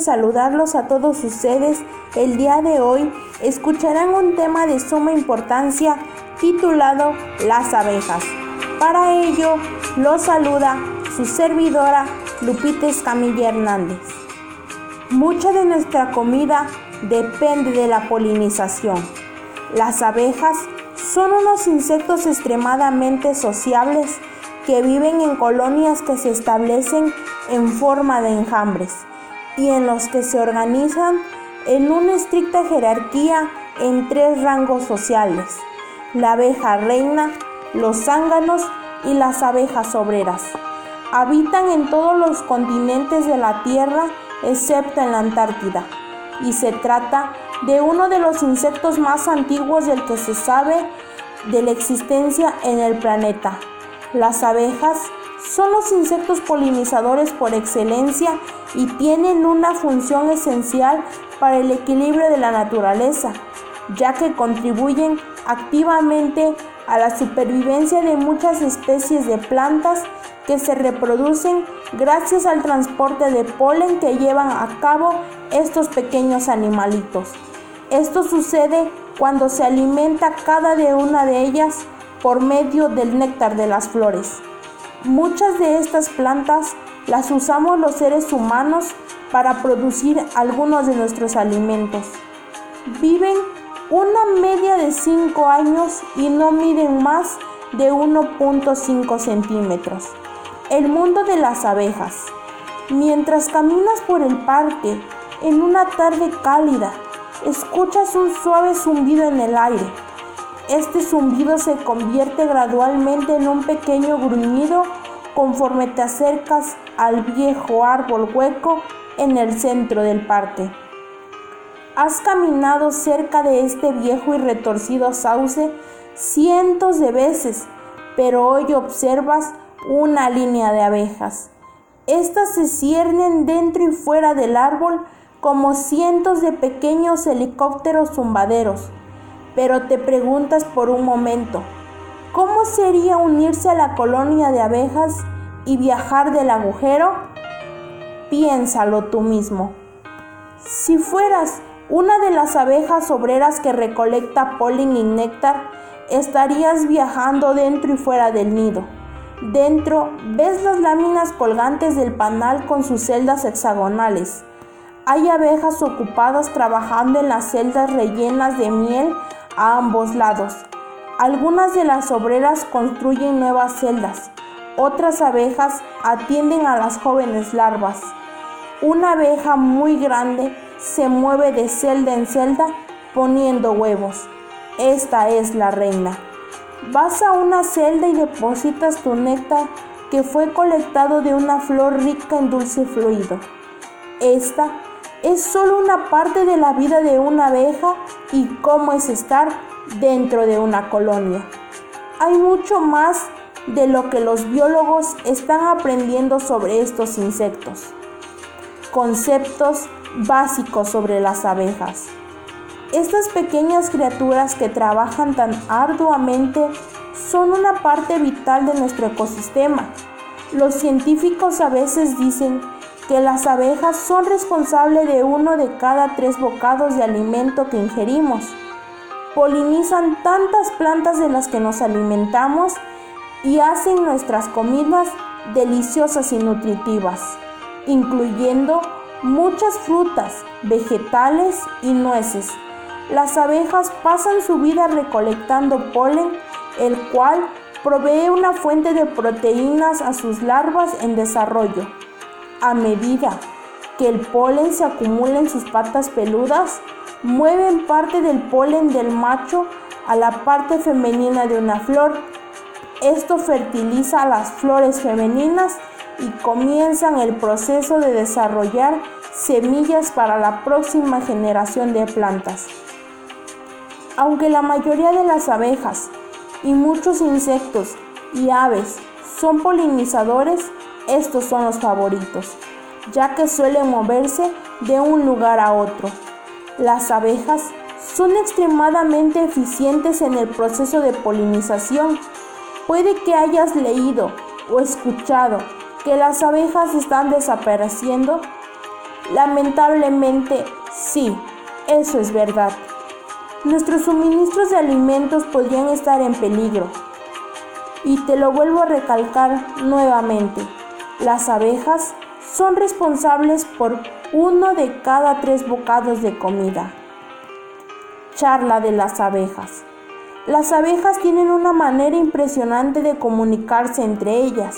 saludarlos a todos ustedes. El día de hoy escucharán un tema de suma importancia titulado Las abejas. Para ello, los saluda su servidora Lupita Escamilla Hernández. Mucha de nuestra comida depende de la polinización. Las abejas son unos insectos extremadamente sociables que viven en colonias que se establecen en forma de enjambres y en los que se organizan en una estricta jerarquía en tres rangos sociales, la abeja reina, los zánganos y las abejas obreras. Habitan en todos los continentes de la Tierra excepto en la Antártida y se trata de uno de los insectos más antiguos del que se sabe de la existencia en el planeta. Las abejas son los insectos polinizadores por excelencia y tienen una función esencial para el equilibrio de la naturaleza, ya que contribuyen activamente a la supervivencia de muchas especies de plantas que se reproducen gracias al transporte de polen que llevan a cabo estos pequeños animalitos. Esto sucede cuando se alimenta cada de una de ellas por medio del néctar de las flores. Muchas de estas plantas las usamos los seres humanos para producir algunos de nuestros alimentos. Viven una media de 5 años y no miden más de 1.5 centímetros. El mundo de las abejas. Mientras caminas por el parque en una tarde cálida, escuchas un suave zumbido en el aire. Este zumbido se convierte gradualmente en un pequeño gruñido conforme te acercas al viejo árbol hueco en el centro del parque. Has caminado cerca de este viejo y retorcido sauce cientos de veces, pero hoy observas una línea de abejas. Estas se ciernen dentro y fuera del árbol como cientos de pequeños helicópteros zumbaderos. Pero te preguntas por un momento, ¿cómo sería unirse a la colonia de abejas y viajar del agujero? Piénsalo tú mismo. Si fueras una de las abejas obreras que recolecta polen y néctar, estarías viajando dentro y fuera del nido. Dentro ves las láminas colgantes del panal con sus celdas hexagonales. Hay abejas ocupadas trabajando en las celdas rellenas de miel a ambos lados. Algunas de las obreras construyen nuevas celdas. Otras abejas atienden a las jóvenes larvas. Una abeja muy grande se mueve de celda en celda poniendo huevos. Esta es la reina. Vas a una celda y depositas tu néctar que fue colectado de una flor rica en dulce fluido. Esta es solo una parte de la vida de una abeja y cómo es estar dentro de una colonia. Hay mucho más de lo que los biólogos están aprendiendo sobre estos insectos. Conceptos básicos sobre las abejas. Estas pequeñas criaturas que trabajan tan arduamente son una parte vital de nuestro ecosistema. Los científicos a veces dicen que las abejas son responsables de uno de cada tres bocados de alimento que ingerimos. Polinizan tantas plantas de las que nos alimentamos y hacen nuestras comidas deliciosas y nutritivas, incluyendo muchas frutas, vegetales y nueces. Las abejas pasan su vida recolectando polen, el cual provee una fuente de proteínas a sus larvas en desarrollo. A medida que el polen se acumula en sus patas peludas, mueven parte del polen del macho a la parte femenina de una flor. Esto fertiliza a las flores femeninas y comienzan el proceso de desarrollar semillas para la próxima generación de plantas. Aunque la mayoría de las abejas y muchos insectos y aves son polinizadores, estos son los favoritos, ya que suelen moverse de un lugar a otro. Las abejas son extremadamente eficientes en el proceso de polinización. Puede que hayas leído o escuchado que las abejas están desapareciendo. Lamentablemente, sí, eso es verdad. Nuestros suministros de alimentos podrían estar en peligro. Y te lo vuelvo a recalcar nuevamente, las abejas son responsables por uno de cada tres bocados de comida. Charla de las abejas. Las abejas tienen una manera impresionante de comunicarse entre ellas.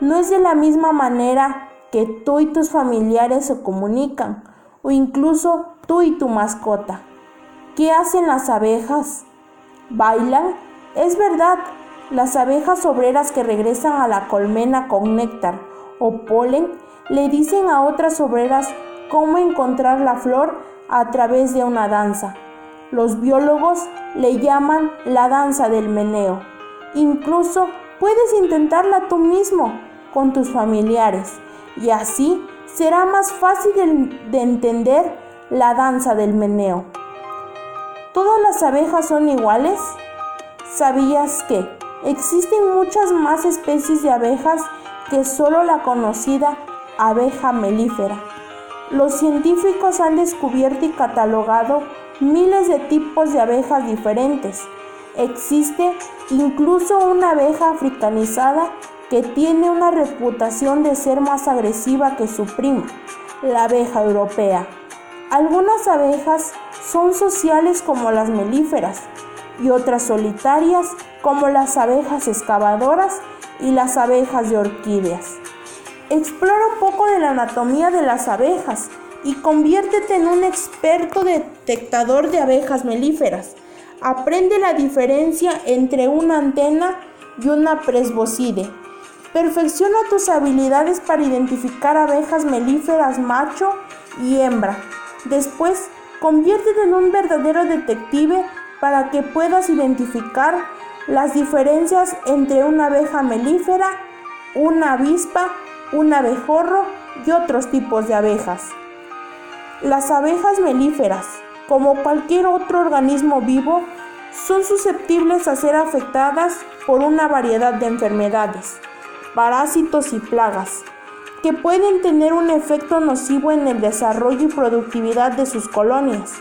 No es de la misma manera que tú y tus familiares se comunican, o incluso tú y tu mascota. ¿Qué hacen las abejas? ¿Bailan? Es verdad, las abejas obreras que regresan a la colmena con néctar o polen le dicen a otras obreras cómo encontrar la flor a través de una danza. Los biólogos le llaman la danza del meneo. Incluso puedes intentarla tú mismo con tus familiares y así será más fácil de, entender la danza del meneo. ¿Todas las abejas son iguales? ¿Sabías que existen muchas más especies de abejas que solo la conocida abeja melífera? Los científicos han descubierto y catalogado miles de tipos de abejas diferentes. Existe incluso una abeja africanizada que tiene una reputación de ser más agresiva que su prima, la abeja europea. Algunas abejas son sociales como las melíferas y otras solitarias como las abejas excavadoras y las abejas de orquídeas. Explora un poco de la anatomía de las abejas y conviértete en un experto detectador de abejas melíferas. Aprende la diferencia entre una antena y una presbocide. Perfecciona tus habilidades para identificar abejas melíferas macho y hembra. Después, conviértete en un verdadero detective para que puedas identificar las diferencias entre una abeja melífera, una avispa, un abejorro y otros tipos de abejas. Las abejas melíferas, como cualquier otro organismo vivo, son susceptibles a ser afectadas por una variedad de enfermedades, parásitos y plagas, que pueden tener un efecto nocivo en el desarrollo y productividad de sus colonias.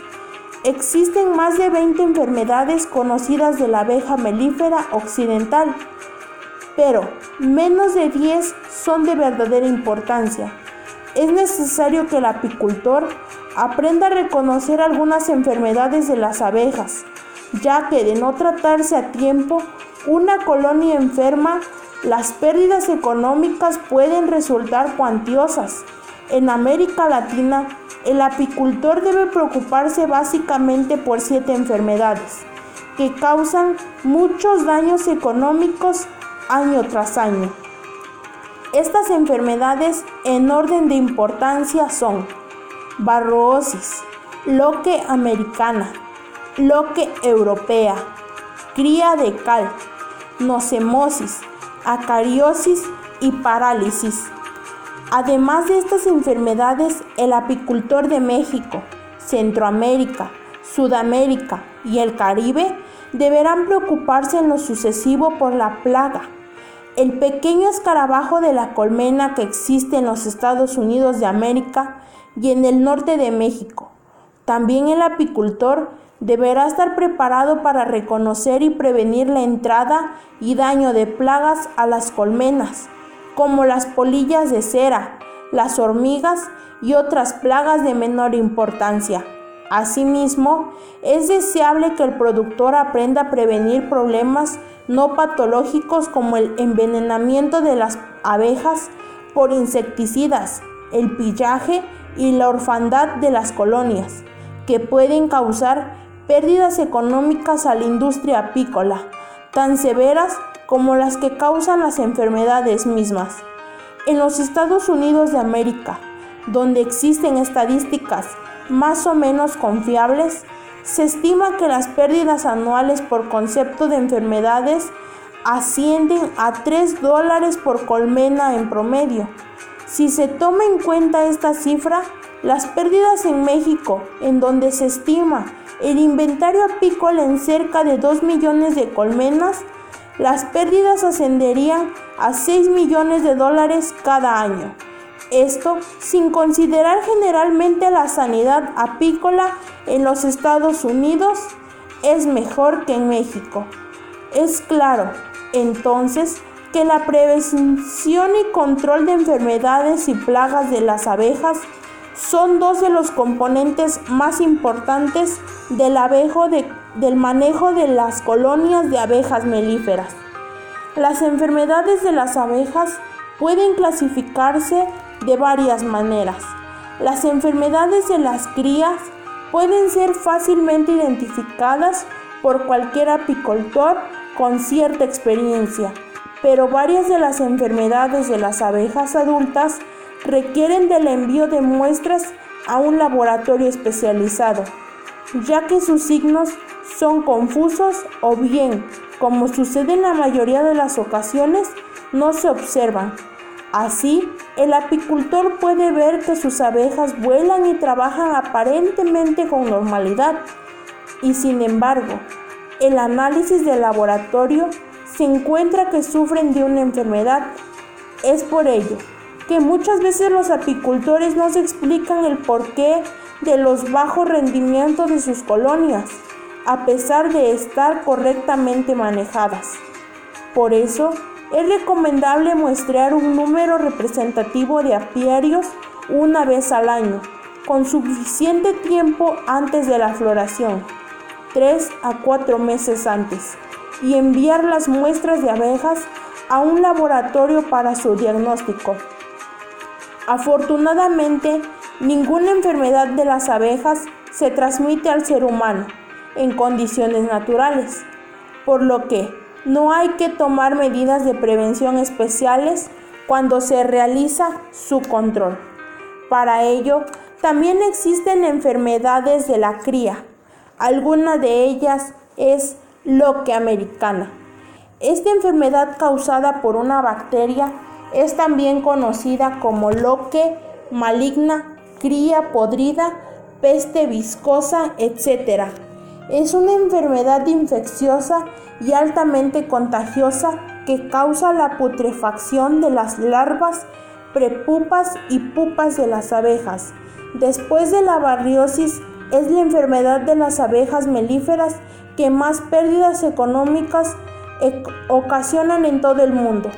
Existen más de 20 enfermedades conocidas de la abeja melífera occidental, pero menos de 10 son de verdadera importancia es necesario que el apicultor aprenda a reconocer algunas enfermedades de las abejas, ya que de no tratarse a tiempo una colonia enferma, las pérdidas económicas pueden resultar cuantiosas. En América Latina, el apicultor debe preocuparse básicamente por siete enfermedades que causan muchos daños económicos año tras año. Estas enfermedades en orden de importancia son barroosis, loque americana, loque europea, cría de cal, nocemosis, acariosis y parálisis. Además de estas enfermedades, el apicultor de México, Centroamérica, Sudamérica y el Caribe deberán preocuparse en lo sucesivo por la plaga el pequeño escarabajo de la colmena que existe en los Estados Unidos de América y en el norte de México. También el apicultor deberá estar preparado para reconocer y prevenir la entrada y daño de plagas a las colmenas, como las polillas de cera, las hormigas y otras plagas de menor importancia. Asimismo, es deseable que el productor aprenda a prevenir problemas no patológicos como el envenenamiento de las abejas por insecticidas, el pillaje y la orfandad de las colonias, que pueden causar pérdidas económicas a la industria apícola, tan severas como las que causan las enfermedades mismas. En los Estados Unidos de América, donde existen estadísticas más o menos confiables, se estima que las pérdidas anuales por concepto de enfermedades ascienden a 3 dólares por colmena en promedio. Si se toma en cuenta esta cifra, las pérdidas en México, en donde se estima el inventario apícola en cerca de 2 millones de colmenas, las pérdidas ascenderían a 6 millones de dólares cada año. Esto sin considerar generalmente la sanidad apícola en los Estados Unidos es mejor que en México. Es claro, entonces, que la prevención y control de enfermedades y plagas de las abejas son dos de los componentes más importantes del, abejo del manejo de las colonias de abejas melíferas. Las enfermedades de las abejas pueden clasificarse de varias maneras. Las enfermedades de las crías pueden ser fácilmente identificadas por cualquier apicultor con cierta experiencia pero varias de las enfermedades de las abejas adultas requieren del envío de muestras a un laboratorio especializado, ya que sus signos son confusos o bien, como sucede en la mayoría de las ocasiones, no se observan. Así, el apicultor puede ver que sus abejas vuelan y trabajan aparentemente con normalidad, y sin embargo, el análisis del laboratorio se encuentra que sufren de una enfermedad. Es por ello que muchas veces los apicultores no se explican el porqué de los bajos rendimientos de sus colonias, a pesar de estar correctamente manejadas. Por eso, es recomendable muestrear un número representativo de apiarios una vez al año, con suficiente tiempo antes de la floración, 3 a 4 meses antes y enviar las muestras de abejas a un laboratorio para su diagnóstico. Afortunadamente, ninguna enfermedad de las abejas se transmite al ser humano en condiciones naturales, por lo que no hay que tomar medidas de prevención especiales cuando se realiza su control. Para ello, también existen enfermedades de la cría. Alguna de ellas es loque americana. Esta enfermedad causada por una bacteria es también conocida como loque maligna, cría podrida, peste viscosa, etc. Es una enfermedad infecciosa y altamente contagiosa que causa la putrefacción de las larvas, prepupas y pupas de las abejas. Después de la barriosis es la enfermedad de las abejas melíferas que más pérdidas económicas ocasionan en todo el mundo.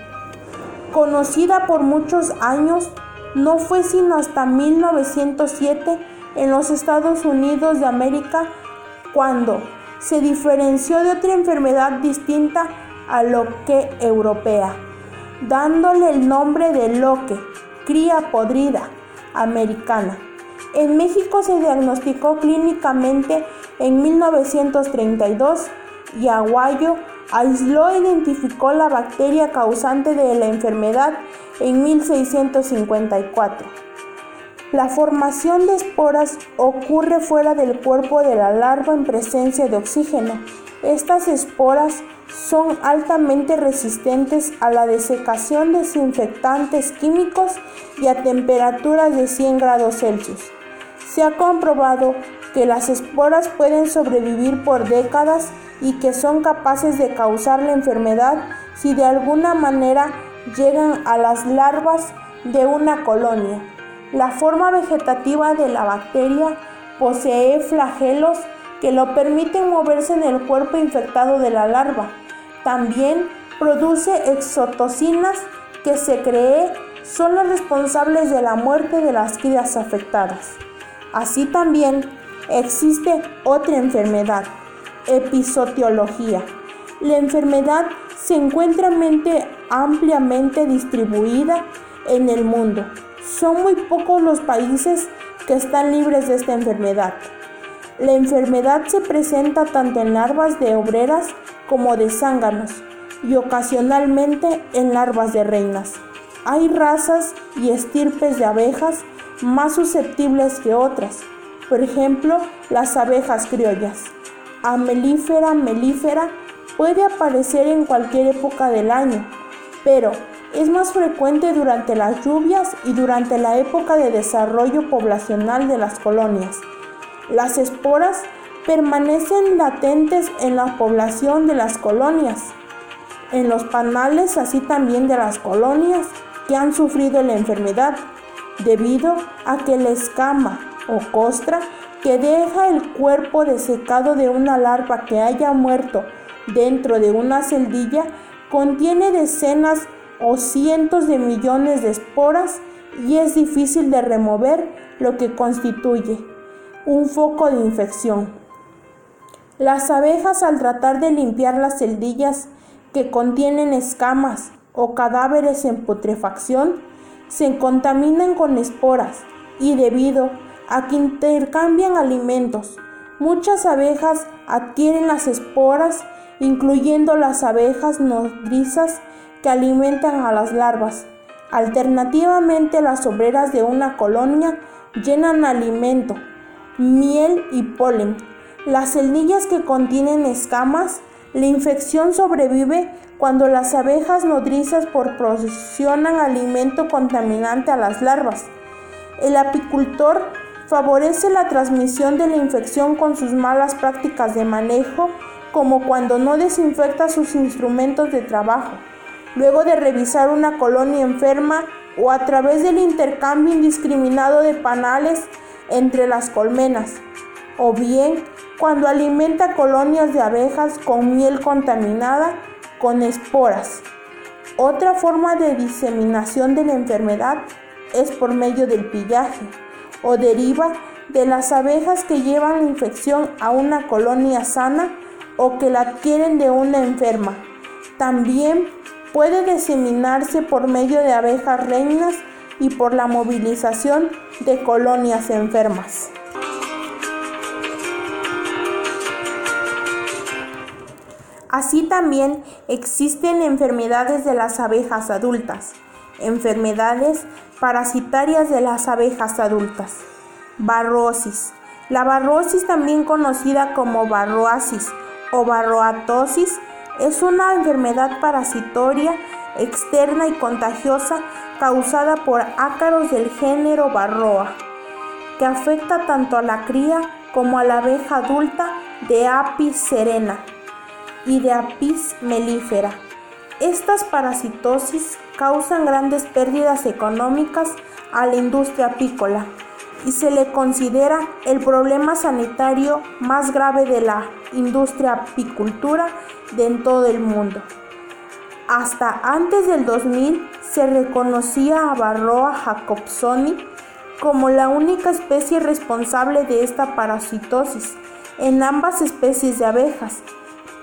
Conocida por muchos años, no fue sino hasta 1907 en los Estados Unidos de América cuando se diferenció de otra enfermedad distinta a lo que europea, dándole el nombre de loque, cría podrida americana. En México se diagnosticó clínicamente en 1932 y Aguayo aisló e identificó la bacteria causante de la enfermedad en 1654. La formación de esporas ocurre fuera del cuerpo de la larva en presencia de oxígeno. Estas esporas son altamente resistentes a la desecación de desinfectantes químicos y a temperaturas de 100 grados Celsius. Se ha comprobado que las esporas pueden sobrevivir por décadas y que son capaces de causar la enfermedad si de alguna manera llegan a las larvas de una colonia. La forma vegetativa de la bacteria posee flagelos que lo permiten moverse en el cuerpo infectado de la larva. También produce exotocinas que se cree son las responsables de la muerte de las crías afectadas. Así también existe otra enfermedad, episotiología. La enfermedad se encuentra ampliamente distribuida en el mundo. Son muy pocos los países que están libres de esta enfermedad. La enfermedad se presenta tanto en larvas de obreras como de zánganos y ocasionalmente en larvas de reinas. Hay razas y estirpes de abejas más susceptibles que otras. Por ejemplo, las abejas criollas. Amelífera melífera puede aparecer en cualquier época del año, pero es más frecuente durante las lluvias y durante la época de desarrollo poblacional de las colonias. Las esporas permanecen latentes en la población de las colonias, en los panales así también de las colonias que han sufrido la enfermedad. debido a que la escama o costra que deja el cuerpo desecado de una larva que haya muerto dentro de una celdilla contiene decenas o cientos de millones de esporas y es difícil de remover lo que constituye un foco de infección. Las abejas al tratar de limpiar las celdillas que contienen escamas o cadáveres en putrefacción se contaminan con esporas y debido a que intercambian alimentos, muchas abejas adquieren las esporas, incluyendo las abejas nodrizas que alimentan a las larvas. Alternativamente, las obreras de una colonia llenan alimento, miel y polen. Las celdillas que contienen escamas, la infección sobrevive cuando las abejas nodrizas proporcionan alimento contaminante a las larvas. El apicultor favorece la transmisión de la infección con sus malas prácticas de manejo, como cuando no desinfecta sus instrumentos de trabajo, luego de revisar una colonia enferma o a través del intercambio indiscriminado de panales entre las colmenas, o bien cuando alimenta colonias de abejas con miel contaminada con esporas. Otra forma de diseminación de la enfermedad es por medio del pillaje o deriva de las abejas que llevan la infección a una colonia sana o que la adquieren de una enferma. También puede diseminarse por medio de abejas reinas y por la movilización de colonias enfermas. Así también existen enfermedades de las abejas adultas, enfermedades parasitarias de las abejas adultas. Barrosis. La barrosis, también conocida como barroasis o barroatosis, es una enfermedad parasitoria externa y contagiosa causada por ácaros del género Barroa, que afecta tanto a la cría como a la abeja adulta de Apis serena y de Apis mellifera. Estas parasitosis causan grandes pérdidas económicas a la industria apícola y se le considera el problema sanitario más grave de la industria apicultura de en todo el mundo. Hasta antes del 2000 se reconocía a Varroa jacobsoni como la única especie responsable de esta parasitosis en ambas especies de abejas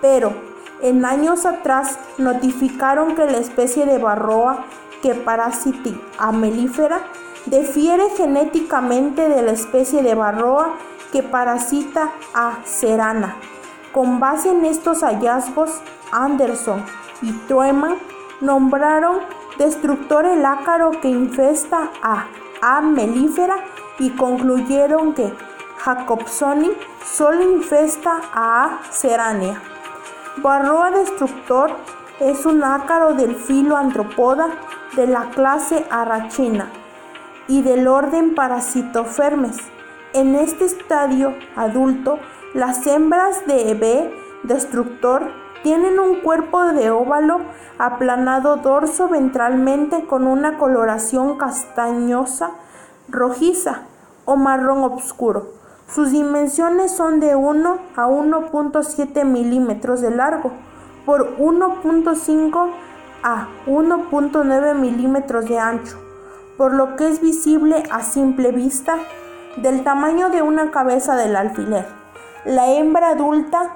pero en años atrás notificaron que la especie de barroa que parasiti a melífera difiere genéticamente de la especie de barroa que parasita a serana. Con base en estos hallazgos, Anderson y Trueman nombraron destructor el ácaro que infesta a A. melífera y concluyeron que Jacobsoni solo infesta a A. Barroa destructor es un ácaro del filo antropoda de la clase Arrachina y del orden Parasitofermes. En este estadio adulto, las hembras de B destructor tienen un cuerpo de óvalo aplanado dorso ventralmente con una coloración castañosa, rojiza o marrón oscuro. Sus dimensiones son de 1 a 1.7 milímetros de largo por 1.5 a 1.9 milímetros de ancho, por lo que es visible a simple vista del tamaño de una cabeza del alfiler. La hembra adulta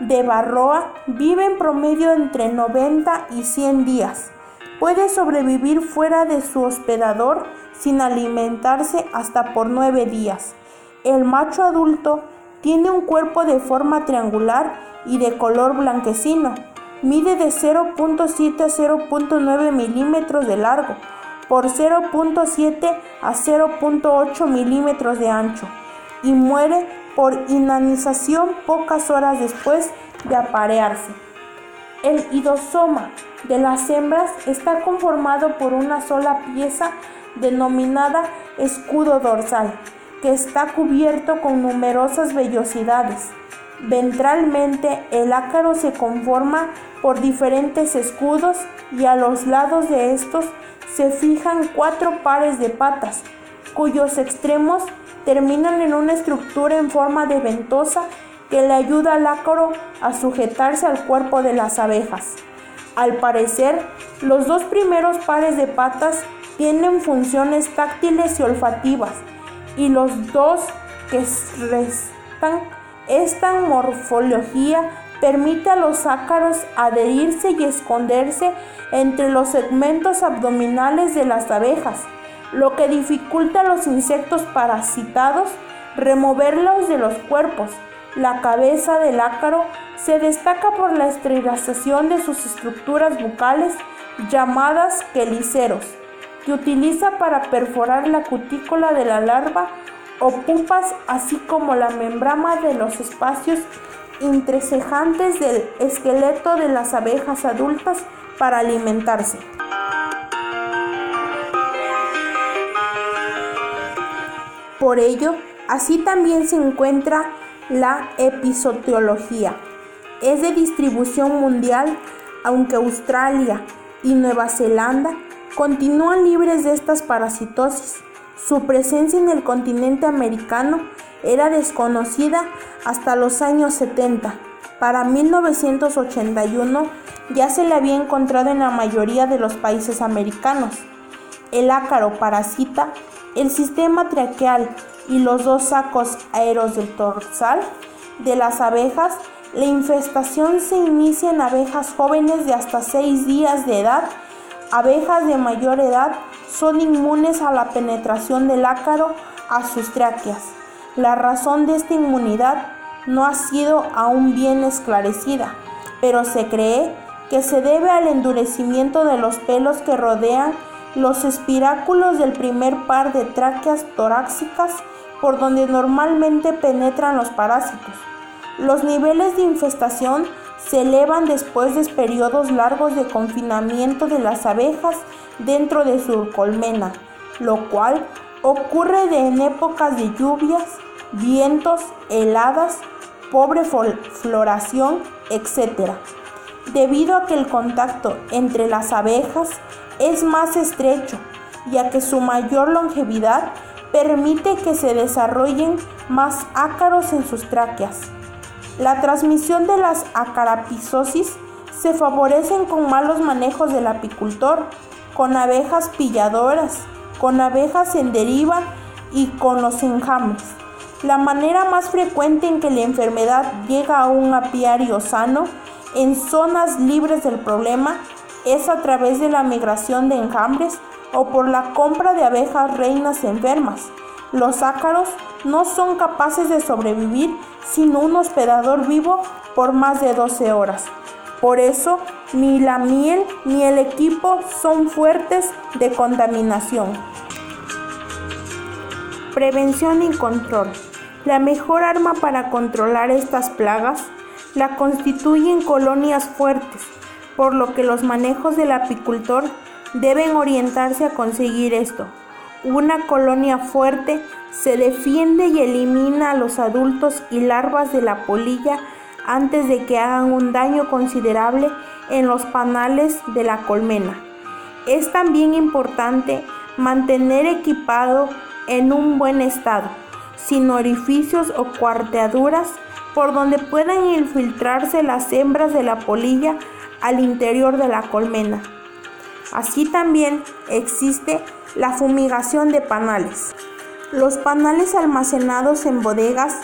de Barroa vive en promedio entre 90 y 100 días. Puede sobrevivir fuera de su hospedador sin alimentarse hasta por 9 días. El macho adulto tiene un cuerpo de forma triangular y de color blanquecino. Mide de 0.7 a 0.9 milímetros de largo por 0.7 a 0.8 milímetros de ancho y muere por inanización pocas horas después de aparearse. El idosoma de las hembras está conformado por una sola pieza denominada escudo dorsal que está cubierto con numerosas vellosidades. Ventralmente el ácaro se conforma por diferentes escudos y a los lados de estos se fijan cuatro pares de patas, cuyos extremos terminan en una estructura en forma de ventosa que le ayuda al ácaro a sujetarse al cuerpo de las abejas. Al parecer, los dos primeros pares de patas tienen funciones táctiles y olfativas, y los dos que restan, esta morfología permite a los ácaros adherirse y esconderse entre los segmentos abdominales de las abejas, lo que dificulta a los insectos parasitados removerlos de los cuerpos. La cabeza del ácaro se destaca por la esterilización de sus estructuras bucales llamadas queliceros, que utiliza para perforar la cutícula de la larva o pupas, así como la membrana de los espacios entrecejantes del esqueleto de las abejas adultas para alimentarse. Por ello, así también se encuentra la episoteología. Es de distribución mundial, aunque Australia y Nueva Zelanda continúan libres de estas parasitosis. Su presencia en el continente americano era desconocida hasta los años 70. Para 1981 ya se le había encontrado en la mayoría de los países americanos. El ácaro parasita el sistema traqueal y los dos sacos aéreos del dorsal de las abejas. La infestación se inicia en abejas jóvenes de hasta 6 días de edad. Abejas de mayor edad son inmunes a la penetración del ácaro a sus tráqueas. La razón de esta inmunidad no ha sido aún bien esclarecida, pero se cree que se debe al endurecimiento de los pelos que rodean los espiráculos del primer par de tráqueas torácicas por donde normalmente penetran los parásitos. Los niveles de infestación se elevan después de periodos largos de confinamiento de las abejas dentro de su colmena, lo cual ocurre en épocas de lluvias, vientos, heladas, pobre floración, etc. Debido a que el contacto entre las abejas es más estrecho, ya que su mayor longevidad permite que se desarrollen más ácaros en sus tráqueas. La transmisión de las acarapisosis se favorecen con malos manejos del apicultor, con abejas pilladoras, con abejas en deriva y con los enjambres. La manera más frecuente en que la enfermedad llega a un apiario sano en zonas libres del problema es a través de la migración de enjambres o por la compra de abejas reinas enfermas. Los ácaros no son capaces de sobrevivir sin un hospedador vivo por más de 12 horas. Por eso, ni la miel ni el equipo son fuertes de contaminación. Prevención y control. La mejor arma para controlar estas plagas la constituyen colonias fuertes por lo que los manejos del apicultor deben orientarse a conseguir esto. Una colonia fuerte se defiende y elimina a los adultos y larvas de la polilla antes de que hagan un daño considerable en los panales de la colmena. Es también importante mantener equipado en un buen estado, sin orificios o cuarteaduras por donde puedan infiltrarse las hembras de la polilla al interior de la colmena. Así también existe la fumigación de panales. Los panales almacenados en bodegas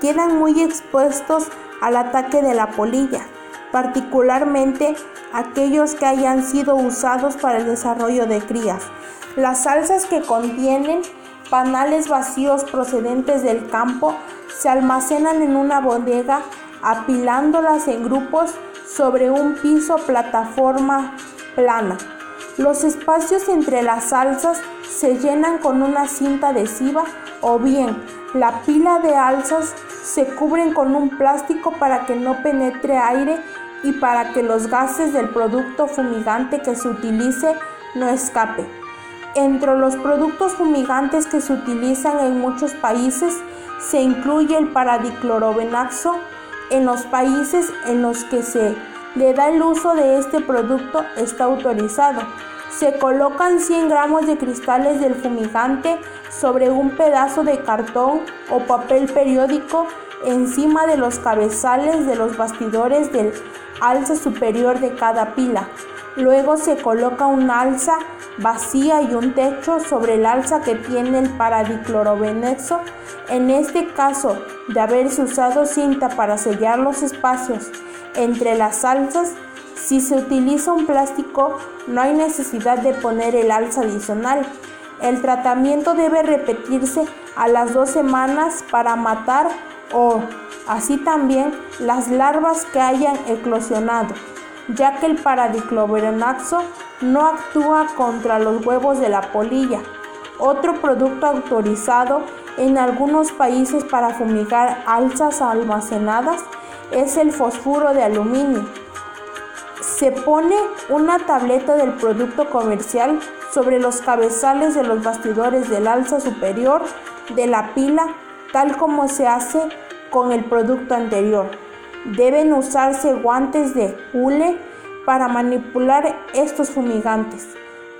quedan muy expuestos al ataque de la polilla, particularmente aquellos que hayan sido usados para el desarrollo de crías. Las salsas que contienen panales vacíos procedentes del campo se almacenan en una bodega apilándolas en grupos sobre un piso plataforma plana. Los espacios entre las salsas se llenan con una cinta adhesiva o bien la pila de alzas se cubren con un plástico para que no penetre aire y para que los gases del producto fumigante que se utilice no escape. Entre los productos fumigantes que se utilizan en muchos países se incluye el paradiclorobenaxo, en los países en los que se le da el uso de este producto está autorizado. Se colocan 100 gramos de cristales del fumigante sobre un pedazo de cartón o papel periódico encima de los cabezales de los bastidores del alza superior de cada pila. Luego se coloca un alza vacía y un techo sobre el alza que tiene el paradiclorobenexo. En este caso, de haberse usado cinta para sellar los espacios entre las alzas, si se utiliza un plástico, no hay necesidad de poner el alza adicional. El tratamiento debe repetirse a las dos semanas para matar o así también las larvas que hayan eclosionado ya que el paradicloberonaxo no actúa contra los huevos de la polilla. Otro producto autorizado en algunos países para fumigar alzas almacenadas es el fosfuro de aluminio. Se pone una tableta del producto comercial sobre los cabezales de los bastidores del alza superior de la pila, tal como se hace con el producto anterior. Deben usarse guantes de hule para manipular estos fumigantes.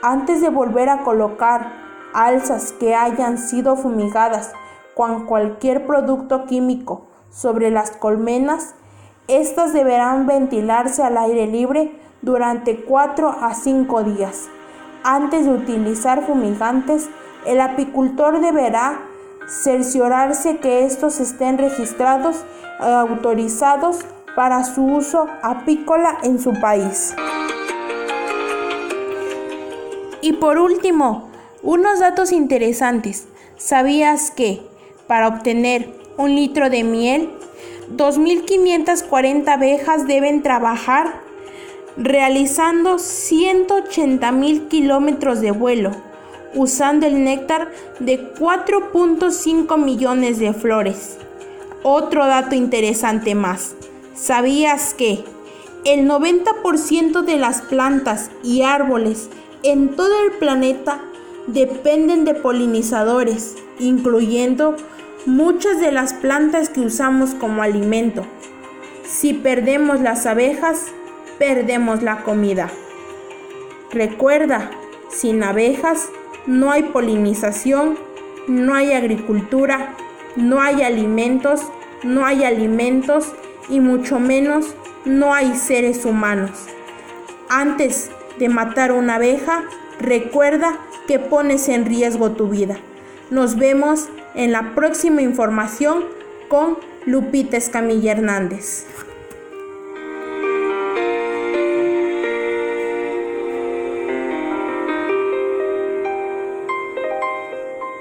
Antes de volver a colocar alzas que hayan sido fumigadas con cualquier producto químico sobre las colmenas, estas deberán ventilarse al aire libre durante 4 a 5 días. Antes de utilizar fumigantes, el apicultor deberá cerciorarse que estos estén registrados y autorizados para su uso apícola en su país. Y por último, unos datos interesantes. ¿Sabías que para obtener un litro de miel, 2.540 abejas deben trabajar realizando 180.000 kilómetros de vuelo? usando el néctar de 4.5 millones de flores. Otro dato interesante más. ¿Sabías que el 90% de las plantas y árboles en todo el planeta dependen de polinizadores, incluyendo muchas de las plantas que usamos como alimento? Si perdemos las abejas, perdemos la comida. Recuerda, sin abejas no hay polinización, no hay agricultura, no hay alimentos, no hay alimentos y mucho menos no hay seres humanos. Antes de matar una abeja, recuerda que pones en riesgo tu vida. Nos vemos en la próxima información con Lupita Escamilla Hernández.